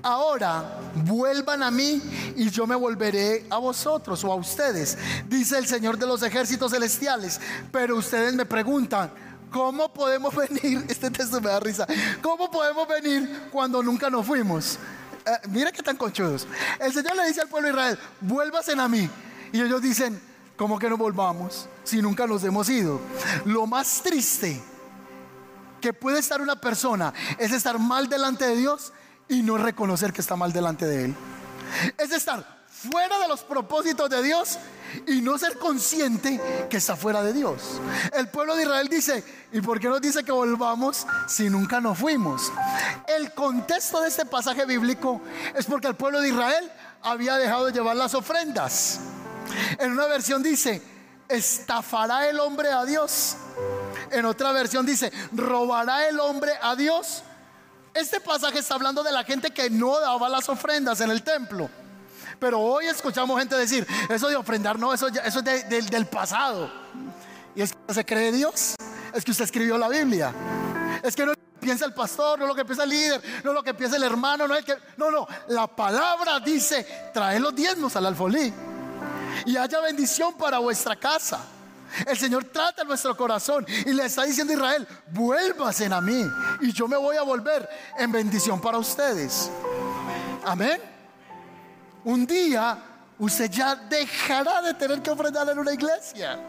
Speaker 1: Ahora vuelvan a mí y yo me volveré a vosotros o a ustedes, dice el Señor de los ejércitos celestiales. Pero ustedes me preguntan, ¿cómo podemos venir? Este texto me da risa. ¿Cómo podemos venir cuando nunca nos fuimos? Eh, mira que tan conchudos. El Señor le dice al pueblo de Israel, vuélvasen a mí. Y ellos dicen, ¿cómo que no volvamos si nunca nos hemos ido? Lo más triste que puede estar una persona es estar mal delante de Dios y no reconocer que está mal delante de Él. Es estar fuera de los propósitos de Dios y no ser consciente que está fuera de Dios. El pueblo de Israel dice, ¿y por qué nos dice que volvamos si nunca nos fuimos? El contexto de este pasaje bíblico es porque el pueblo de Israel había dejado de llevar las ofrendas. En una versión dice, estafará el hombre a Dios. En otra versión dice, robará el hombre a Dios. Este pasaje está hablando de la gente que no daba las ofrendas en el templo. Pero hoy escuchamos gente decir, eso de ofrendar no, eso, eso es del pasado. Y es que se cree Dios. Es que usted escribió la Biblia. Es que no piensa el pastor, no lo que piensa el líder, no lo que piensa el hermano, no el que. No, no. La palabra dice: trae los diezmos al alfolí. Y haya bendición para vuestra casa. El Señor trata nuestro corazón y le está diciendo a Israel, vuélvasen a mí y yo me voy a volver en bendición para ustedes. Amén. Un día usted ya dejará de tener que ofrendar en una iglesia.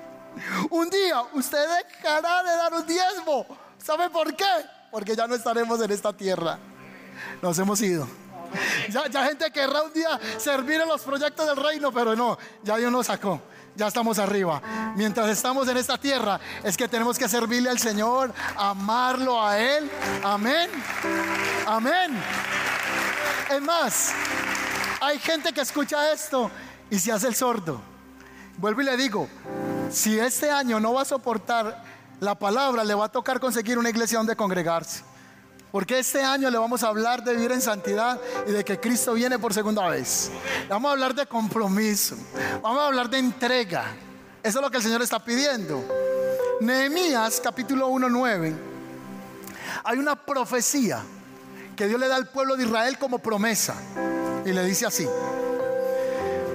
Speaker 1: Un día usted dejará de dar un diezmo. ¿Sabe por qué? Porque ya no estaremos en esta tierra. Nos hemos ido. Ya, ya gente querrá un día servir en los proyectos del reino, pero no, ya Dios nos sacó ya estamos arriba. Mientras estamos en esta tierra, es que tenemos que servirle al Señor, amarlo a Él. Amén. Amén. Es más, hay gente que escucha esto y se hace el sordo. Vuelvo y le digo, si este año no va a soportar la palabra le va a tocar conseguir una iglesia donde congregarse. Porque este año le vamos a hablar de vivir en santidad y de que Cristo viene por segunda vez. vamos a hablar de compromiso. Vamos a hablar de entrega. Eso es lo que el Señor está pidiendo. Nehemías capítulo 1, 9. Hay una profecía que Dios le da al pueblo de Israel como promesa. Y le dice así.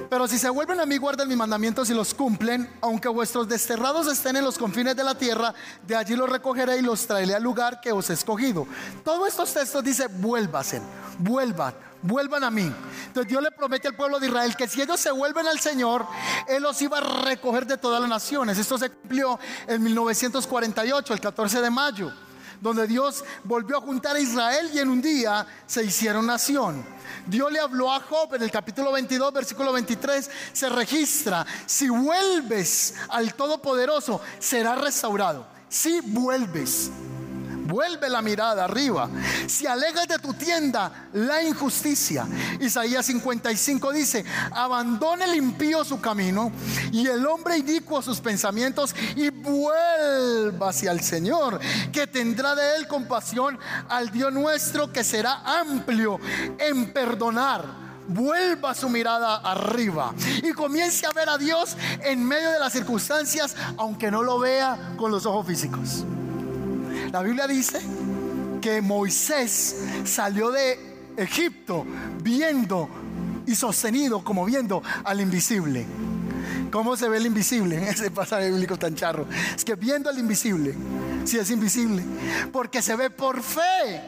Speaker 1: Pero si se vuelven a mí, guardan mis mandamientos y los cumplen, aunque vuestros desterrados estén en los confines de la tierra, de allí los recogeré y los traeré al lugar que os he escogido. Todos estos textos dice, vuélvasen, vuelvan, vuelvan a mí. Entonces Dios le promete al pueblo de Israel que si ellos se vuelven al Señor, Él los iba a recoger de todas las naciones. Esto se cumplió en 1948, el 14 de mayo donde Dios volvió a juntar a Israel y en un día se hicieron nación. Dios le habló a Job en el capítulo 22, versículo 23, se registra, si vuelves al Todopoderoso, será restaurado. Si vuelves. Vuelve la mirada arriba. Si alejas de tu tienda la injusticia. Isaías 55 dice, abandone el impío su camino y el hombre inicuo sus pensamientos y vuelva hacia el Señor, que tendrá de él compasión al Dios nuestro que será amplio en perdonar vuelva su mirada arriba y comience a ver a Dios en medio de las circunstancias, aunque no lo vea con los ojos físicos. La Biblia dice que Moisés salió de Egipto viendo y sostenido como viendo al invisible. ¿Cómo se ve el invisible en ese pasaje bíblico tan charro? Es que viendo al invisible, si es invisible, porque se ve por fe.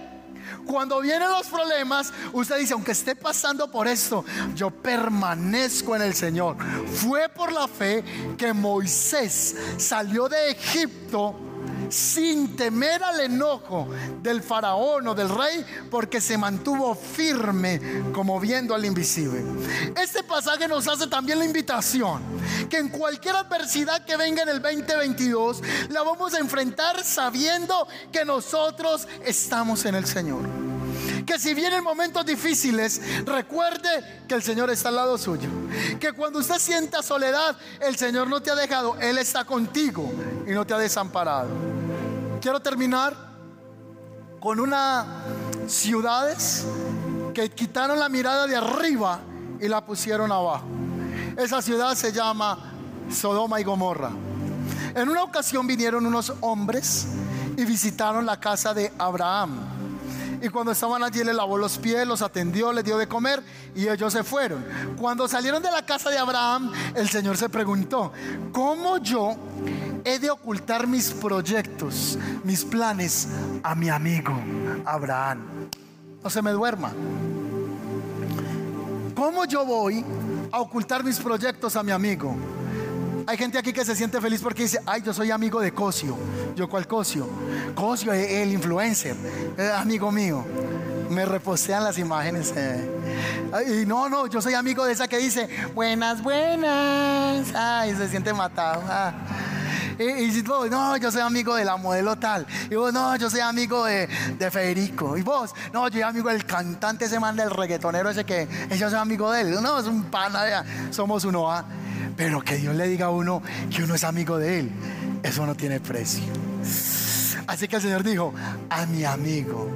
Speaker 1: Cuando vienen los problemas, usted dice, aunque esté pasando por esto, yo permanezco en el Señor. Fue por la fe que Moisés salió de Egipto sin temer al enojo del faraón o del rey, porque se mantuvo firme como viendo al invisible. Este pasaje nos hace también la invitación que en cualquier adversidad que venga en el 2022, la vamos a enfrentar sabiendo que nosotros estamos en el Señor. Que si vienen momentos difíciles, recuerde que el Señor está al lado suyo. Que cuando usted sienta soledad, el Señor no te ha dejado, Él está contigo y no te ha desamparado. Quiero terminar con unas ciudades que quitaron la mirada de arriba y la pusieron abajo. Esa ciudad se llama Sodoma y Gomorra. En una ocasión vinieron unos hombres y visitaron la casa de Abraham. Y cuando estaban allí le lavó los pies, los atendió, les dio de comer y ellos se fueron. Cuando salieron de la casa de Abraham, el Señor se preguntó, ¿cómo yo he de ocultar mis proyectos, mis planes a mi amigo Abraham? No se me duerma. ¿Cómo yo voy a ocultar mis proyectos a mi amigo? Hay gente aquí que se siente feliz porque dice, ay, yo soy amigo de Cosio. ¿Yo cuál Cosio? Cosio es el influencer, amigo mío. Me repostean las imágenes. Eh. Y no, no, yo soy amigo de esa que dice, buenas, buenas. Ay, se siente matado. Ah. Y, vos, no, yo soy amigo de la modelo tal. Y vos, no, yo soy amigo de, Federico. Y vos, no, yo soy amigo del cantante ese man del reggaetonero ese que yo soy amigo de él. No, es un pana, somos uno. ¿ah? Pero que Dios le diga a uno que uno es amigo de Él, eso no tiene precio. Así que el Señor dijo, a mi amigo.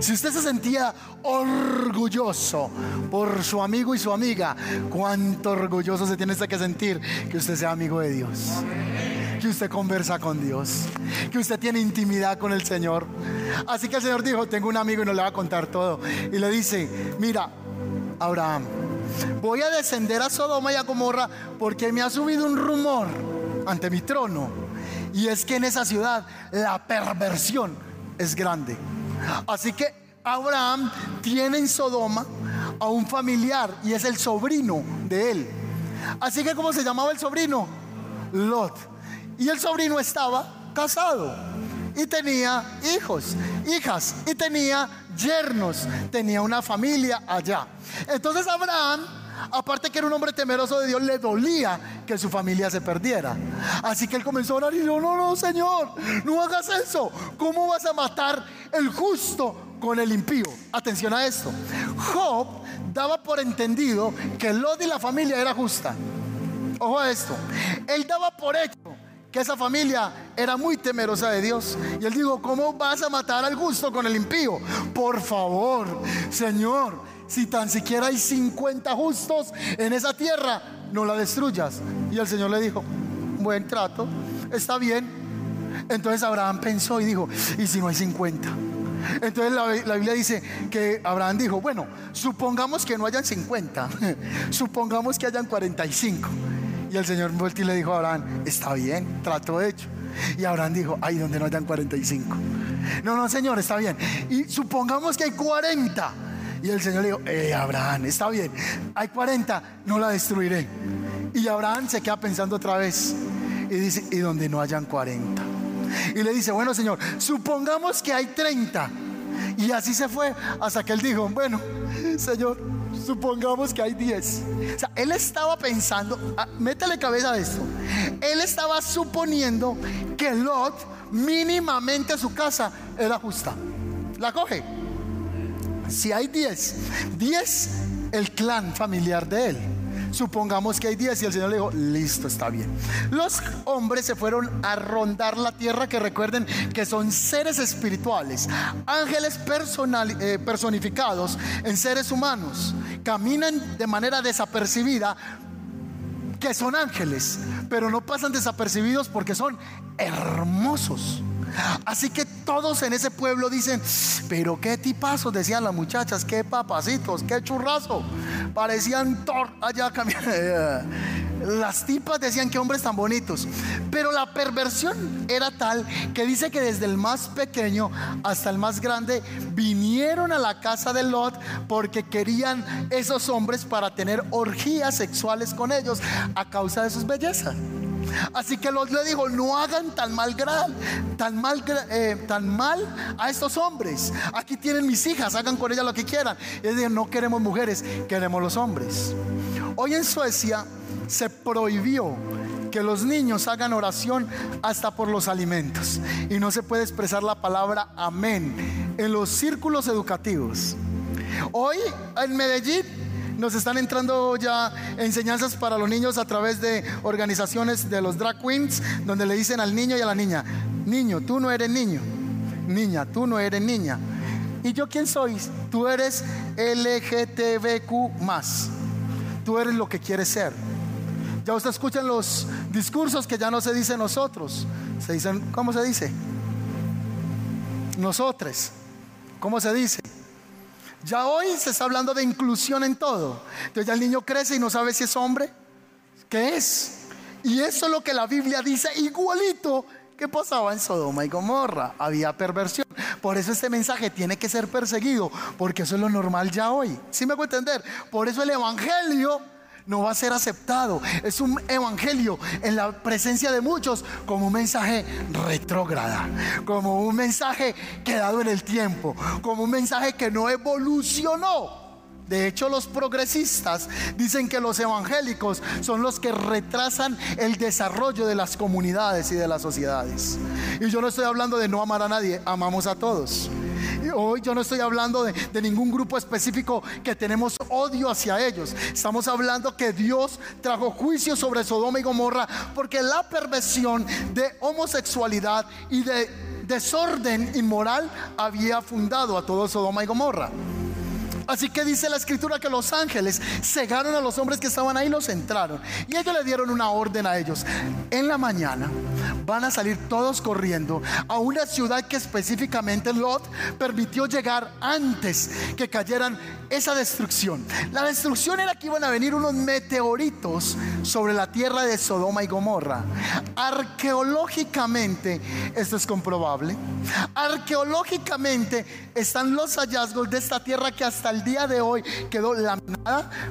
Speaker 1: Si usted se sentía orgulloso por su amigo y su amiga, cuánto orgulloso se tiene usted que sentir que usted sea amigo de Dios. Que usted conversa con Dios. Que usted tiene intimidad con el Señor. Así que el Señor dijo, tengo un amigo y no le va a contar todo. Y le dice, mira, Abraham, voy a descender a Sodoma y a Gomorra porque me ha subido un rumor ante mi trono. Y es que en esa ciudad la perversión es grande. Así que Abraham tiene en Sodoma a un familiar y es el sobrino de él. Así que ¿cómo se llamaba el sobrino? Lot. Y el sobrino estaba casado y tenía hijos, hijas y tenía yernos, tenía una familia allá. Entonces Abraham, aparte que era un hombre temeroso de Dios, le dolía que su familia se perdiera. Así que él comenzó a orar y dijo, no, no, Señor, no hagas eso. ¿Cómo vas a matar el justo con el impío? Atención a esto. Job daba por entendido que Lot y la familia era justa. Ojo a esto. Él daba por hecho que esa familia era muy temerosa de Dios. Y él dijo, ¿cómo vas a matar al gusto con el impío? Por favor, Señor, si tan siquiera hay 50 justos en esa tierra, no la destruyas. Y el Señor le dijo, buen trato, está bien. Entonces Abraham pensó y dijo, ¿y si no hay 50? Entonces la, Biblia dice que Abraham dijo, bueno, supongamos que no hayan 50, supongamos que hayan 45. Y el Señor volvió y le dijo a Abraham, está bien, trato hecho. Y Abraham dijo, ay, donde no hayan 45. No, no, Señor, está bien. Y supongamos que hay 40. Y el Señor le dijo, eh, Abraham, está bien, hay 40, no la destruiré. Y Abraham se queda pensando otra vez y dice, y donde no hayan 40. Y le dice, bueno Señor, supongamos que hay 30. Y así se fue hasta que él dijo, bueno, Señor, supongamos que hay 10. O sea, él estaba pensando, ah, métele cabeza a esto. Él estaba suponiendo que Lot mínimamente su casa era justa. La coge. Si hay 10, 10 el clan familiar de él. Supongamos que hay 10 y el Señor le dijo, listo, está bien. Los hombres se fueron a rondar la tierra, que recuerden que son seres espirituales, ángeles eh, personificados en seres humanos. Caminan de manera desapercibida, que son ángeles, pero no pasan desapercibidos porque son hermosos. Así que todos en ese pueblo dicen, pero qué tipazos, decían las muchachas, qué papacitos, qué churrazo. Parecían Thor allá. Las tipas decían que hombres tan bonitos. Pero la perversión era tal que dice que desde el más pequeño hasta el más grande vinieron a la casa de Lot porque querían esos hombres para tener orgías sexuales con ellos a causa de sus bellezas. Así que Lot le dijo, no hagan tan mal, tan mal, eh, tan mal a estos hombres. Aquí tienen mis hijas, hagan con ellas lo que quieran. Y ellos no queremos mujeres, queremos los hombres. Hoy en Suecia se prohibió que los niños hagan oración hasta por los alimentos. Y no se puede expresar la palabra amén en los círculos educativos. Hoy en Medellín nos están entrando ya enseñanzas para los niños a través de organizaciones de los drag queens, donde le dicen al niño y a la niña, niño, tú no eres niño, niña, tú no eres niña. ¿Y yo quién soy? Tú eres LGTBQ más. Tú eres lo que quieres ser. Ya usted escuchan los discursos que ya no se dicen nosotros. Se dicen, ¿cómo se dice? Nosotros. ¿Cómo se dice? Ya hoy se está hablando de inclusión en todo. Entonces ya el niño crece y no sabe si es hombre. ¿Qué es? Y eso es lo que la Biblia dice igualito que pasaba en Sodoma y Gomorra. Había perversión. Por eso este mensaje tiene que ser perseguido, porque eso es lo normal ya hoy. ¿Sí me puedo entender? Por eso el Evangelio no va a ser aceptado. Es un evangelio en la presencia de muchos como un mensaje retrógrada, como un mensaje quedado en el tiempo, como un mensaje que no evolucionó. De hecho, los progresistas dicen que los evangélicos son los que retrasan el desarrollo de las comunidades y de las sociedades. Y yo no estoy hablando de no amar a nadie, amamos a todos. Hoy yo no estoy hablando de, ningún grupo específico que tenemos odio hacia ellos. Estamos hablando que Dios trajo juicio sobre Sodoma y Gomorra porque la perversión de homosexualidad y de desorden inmoral había fundado a todo Sodoma y Gomorra. Así que dice la escritura que los ángeles cegaron a los hombres que estaban ahí y los entraron. Y ellos le dieron una orden a ellos. En la mañana van a salir todos corriendo a una ciudad que específicamente Lot permitió llegar antes que cayeran esa destrucción. La destrucción era que iban a venir unos meteoritos sobre la tierra de Sodoma y Gomorra. Arqueológicamente esto es comprobable. Arqueológicamente están los hallazgos de esta tierra que hasta el día de hoy quedó laminada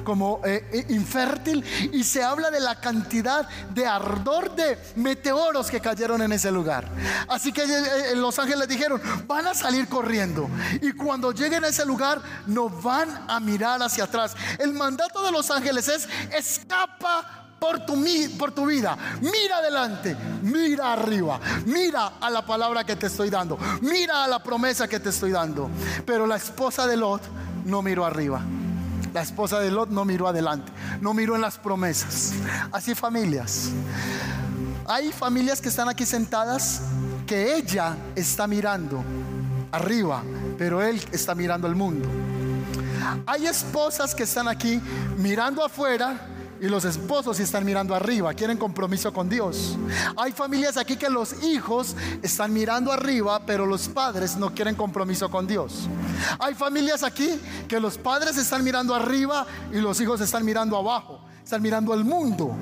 Speaker 1: como eh, eh, infértil y se habla de la cantidad de ardor de meteoros que cayeron en ese lugar. Así que eh, los ángeles dijeron, van a salir corriendo y cuando lleguen a ese lugar no van a mirar hacia atrás. El mandato de los ángeles es escapa por tu, por tu vida. Mira adelante, mira arriba, mira a la palabra que te estoy dando, mira a la promesa que te estoy dando. Pero la esposa de Lot no miró arriba. La esposa de Lot no miró adelante, no miró en las promesas. Así familias. Hay familias que están aquí sentadas que ella está mirando arriba, pero él está mirando al mundo. Hay esposas que están aquí mirando afuera y los esposos están mirando arriba, quieren compromiso con Dios. Hay familias aquí que los hijos están mirando arriba, pero los padres no quieren compromiso con Dios. Hay familias aquí que los padres están mirando arriba y los hijos están mirando abajo, están mirando al mundo.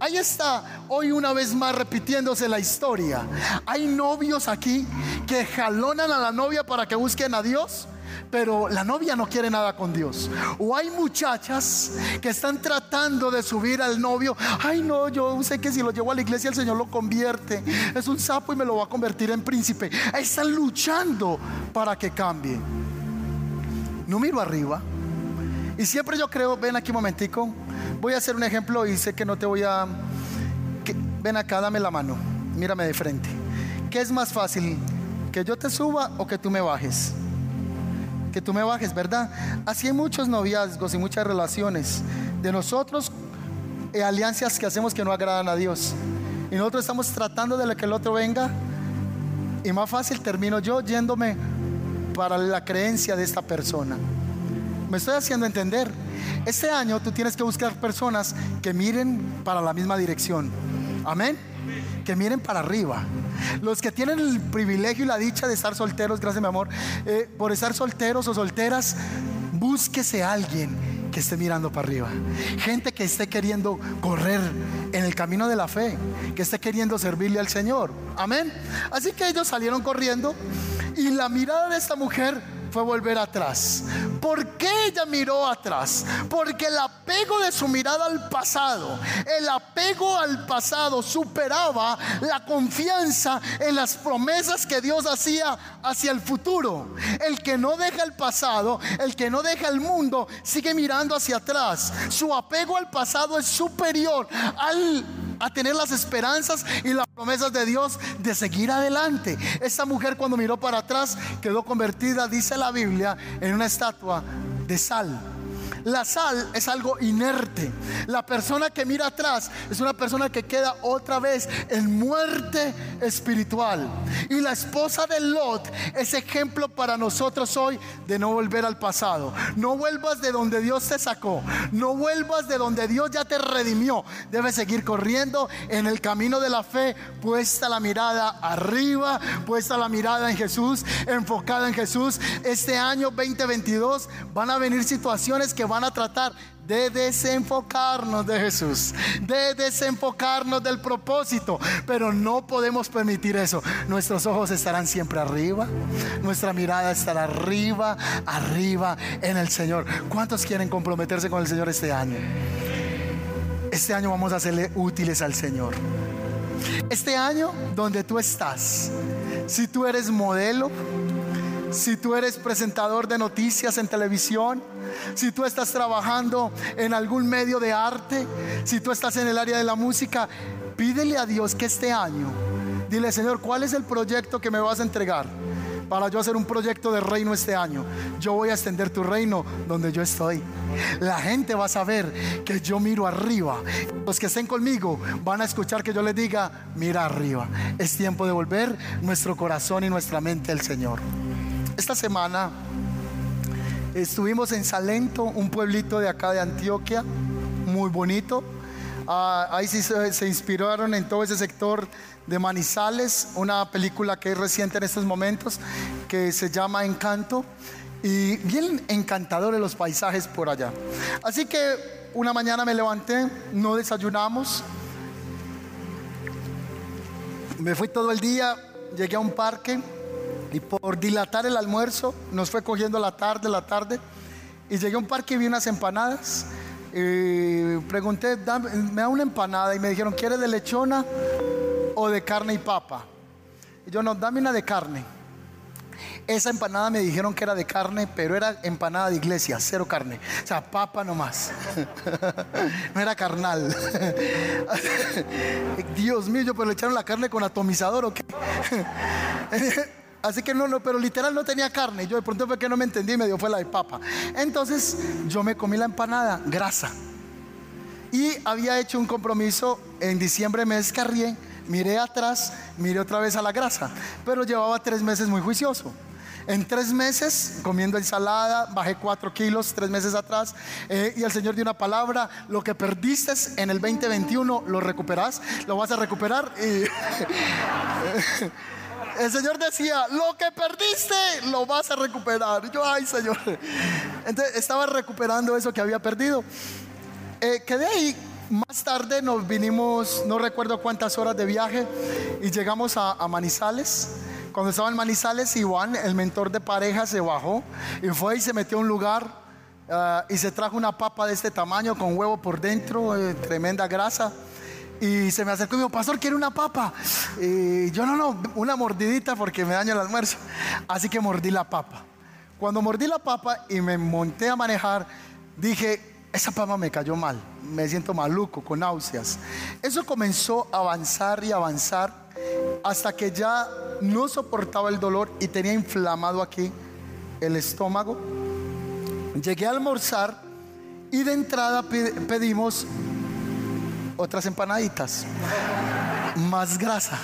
Speaker 1: Ahí está hoy una vez más repitiéndose la historia. Hay novios aquí que jalonan a la novia para que busquen a Dios pero la novia no quiere nada con Dios. O hay muchachas que están tratando de subir al novio. Ay, no, yo sé que si lo llevo a la iglesia el Señor lo convierte. Es un sapo y me lo va a convertir en príncipe. Están luchando para que cambie. No miro arriba. Y siempre yo creo, ven aquí un momentico. Voy a hacer un ejemplo y sé que no te voy a... ven acá, dame la mano. Mírame de frente. ¿Qué es más fácil? ¿Que yo te suba o que tú me bajes? Que tú me bajes, ¿verdad? Así hay muchos noviazgos y muchas relaciones de nosotros, eh, alianzas que hacemos que no agradan a Dios. Y nosotros estamos tratando de que el otro venga. Y más fácil termino yo yéndome para la creencia de esta persona. Me estoy haciendo entender. Este año tú tienes que buscar personas que miren para la misma dirección. Amén. Que miren para arriba. Los que tienen el privilegio y la dicha de estar solteros, gracias mi amor, eh, por estar solteros o solteras, búsquese a alguien que esté mirando para arriba. Gente que esté queriendo correr en el camino de la fe, que esté queriendo servirle al Señor. Amén. Así que ellos salieron corriendo y la mirada de esta mujer fue volver atrás. ¿Por qué ella miró atrás? Porque el apego de su mirada al pasado, el apego al pasado superaba la confianza en las promesas que Dios hacía hacia el futuro. El que no deja el pasado, el que no deja el mundo, sigue mirando hacia atrás. Su apego al pasado es superior al a tener las esperanzas y las promesas de Dios de seguir adelante. Esta mujer cuando miró para atrás quedó convertida, dice la Biblia, en una estatua de sal. La sal es algo inerte. La persona que mira atrás es una persona que queda otra vez en muerte espiritual. Y la esposa de Lot es ejemplo para nosotros hoy de no volver al pasado. No vuelvas de donde Dios te sacó. No vuelvas de donde Dios ya te redimió. Debes seguir corriendo en el camino de la fe, puesta la mirada arriba, puesta la mirada en Jesús, enfocada en Jesús. Este año 2022 van a venir situaciones que van a tratar de desenfocarnos de Jesús, de desenfocarnos del propósito, pero no podemos permitir eso. Nuestros ojos estarán siempre arriba, nuestra mirada estará arriba, arriba en el Señor. ¿Cuántos quieren comprometerse con el Señor este año? Este año vamos a hacerle útiles al Señor. Este año donde tú estás, si tú eres modelo, si tú eres presentador de noticias en televisión, si tú estás trabajando en algún medio de arte, si tú estás en el área de la música, pídele a Dios que este año, dile Señor, ¿cuál es el proyecto que me vas a entregar? Para yo hacer un proyecto de reino este año. Yo voy a extender tu reino donde yo estoy. La gente va a saber que yo miro arriba. Los que estén conmigo van a escuchar que yo les diga, mira arriba. Es tiempo de volver nuestro corazón y nuestra mente al Señor. Esta semana estuvimos en Salento, un pueblito de acá de Antioquia, muy bonito. Ah, ahí sí se, inspiraron en todo ese sector de Manizales, una película que es reciente en estos momentos, que se llama Encanto, y bien encantadores los paisajes por allá. Así que una mañana me levanté, no desayunamos, me fui todo el día, llegué a un parque y por dilatar el almuerzo, nos fue cogiendo la tarde, la tarde. Y llegué a un parque y vi unas empanadas. Pregunté, me da una empanada. Y me dijeron, ¿quieres de lechona o de carne y papa? Y yo, no, dame una de carne. Esa empanada me dijeron que era de carne, pero era empanada de iglesia, cero carne. O sea, papa nomás. no era carnal. Dios mío, yo, pero le echaron la carne con atomizador o qué. Así que no, no, pero literal no tenía carne. Yo de pronto fue que no me entendí me dio fue la de papa. Entonces yo me comí la empanada, grasa. Y había hecho un compromiso en diciembre, me descarrié Miré atrás, miré otra vez a la grasa, pero llevaba tres meses muy juicioso. En tres meses, comiendo ensalada, bajé cuatro kilos tres meses atrás. Eh, y el Señor dio una palabra: lo que perdiste en el 2021, lo recuperás, lo vas a recuperar. Y el Señor decía: Lo que perdiste, lo vas a recuperar. yo, ay, Señor. Entonces estaba recuperando eso que había perdido. Eh, quedé ahí. Más tarde nos vinimos, no recuerdo cuántas horas de viaje, y llegamos a Manizales. Cuando estaba en Manizales, Iván, el mentor de pareja, se bajó y fue y se metió a un lugar ah, y se trajo una papa de este tamaño con huevo por dentro, eh, tremenda grasa. Y se me acercó y me dijo, pastor, ¿quiere una papa? Y yo no, no, una mordidita porque me daña el almuerzo. Así que mordí la papa. Cuando mordí la papa y me monté a manejar, dije, esa papa me cayó mal, me siento maluco, con náuseas. Eso comenzó a avanzar y avanzar hasta que ya no soportaba el dolor y tenía inflamado aquí el estómago. Llegué a almorzar y de entrada pedimos otras empanaditas, más grasa.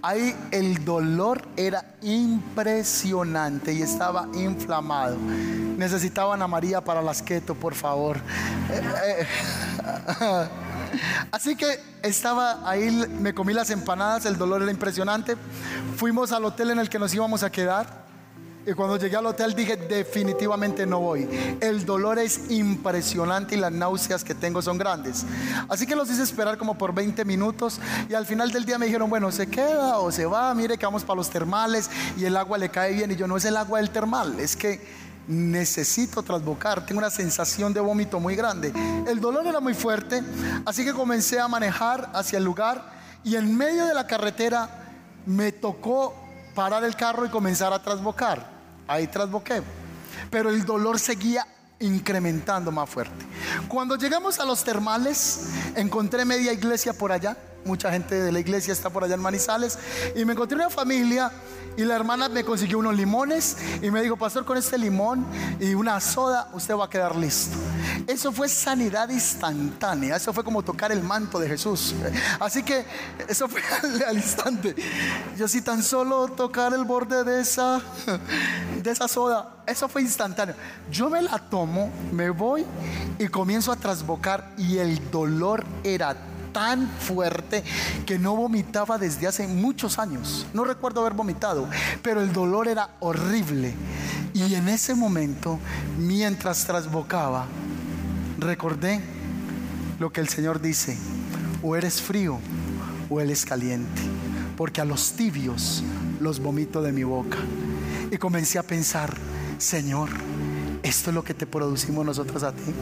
Speaker 1: Ahí el dolor era impresionante y estaba inflamado. Necesitaban a María para las keto, por favor. Eh, eh, Así que estaba ahí, me comí las empanadas, el dolor era impresionante. Fuimos al hotel en el que nos íbamos a quedar. Y cuando llegué al hotel dije, definitivamente no voy. El dolor es impresionante y las náuseas que tengo son grandes. Así que los hice esperar como por 20 minutos y al final del día me dijeron, bueno, se queda o se va, mire que vamos para los termales y el agua le cae bien. Y yo no es el agua del termal, es que necesito trasbocar, tengo una sensación de vómito muy grande. El dolor era muy fuerte, así que comencé a manejar hacia el lugar y en medio de la carretera me tocó parar el carro y comenzar a trasbocar. Ahí trasboqué, pero el dolor seguía incrementando más fuerte. Cuando llegamos a los termales, encontré media iglesia por allá, mucha gente de la iglesia está por allá en Manizales, y me encontré una familia y la hermana me consiguió unos limones y me dijo, pastor, con este limón y una soda, usted va a quedar listo. Eso fue sanidad instantánea, eso fue como tocar el manto de Jesús. Así que eso fue al, instante. Yo si tan solo tocar el borde de esa, de esa soda, eso fue instantáneo. Yo me la tomo, me voy y comienzo a trasbocar y el dolor era tan fuerte que no vomitaba desde hace muchos años. No recuerdo haber vomitado, pero el dolor era horrible. Y en ese momento, mientras trasbocaba, recordé lo que el Señor dice, o eres frío o eres caliente, porque a los tibios los vomito de mi boca. Y comencé a pensar, Señor, esto es lo que te producimos nosotros a ti.